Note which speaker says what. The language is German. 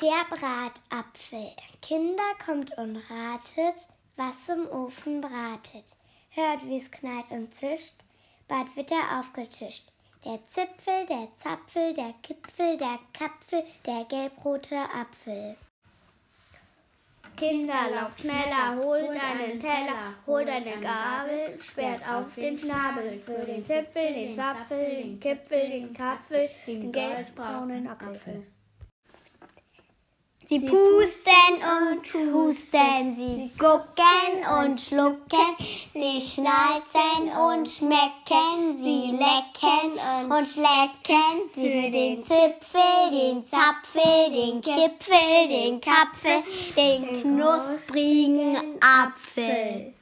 Speaker 1: Der Bratapfel. Kinder kommt und ratet, was im Ofen bratet. Hört, wie's knallt und zischt, bald wird er aufgetischt. Der Zipfel, der Zapfel, der Kipfel, der Kapfel, der gelbrote Apfel.
Speaker 2: Kinder, lauft schneller, holt einen Teller, holt eine Gabel, sperrt auf den Schnabel für den Zipfel, den Zapfel, den Kipfel, den Kapfel, den gelbbraunen Apfel.
Speaker 1: Sie pusten und husten, sie gucken und schlucken, sie schnalzen und schmecken, sie lecken und schlecken. für den Zipfel, den Zapfel, den Kipfel, den Kapfel, den knusprigen Apfel.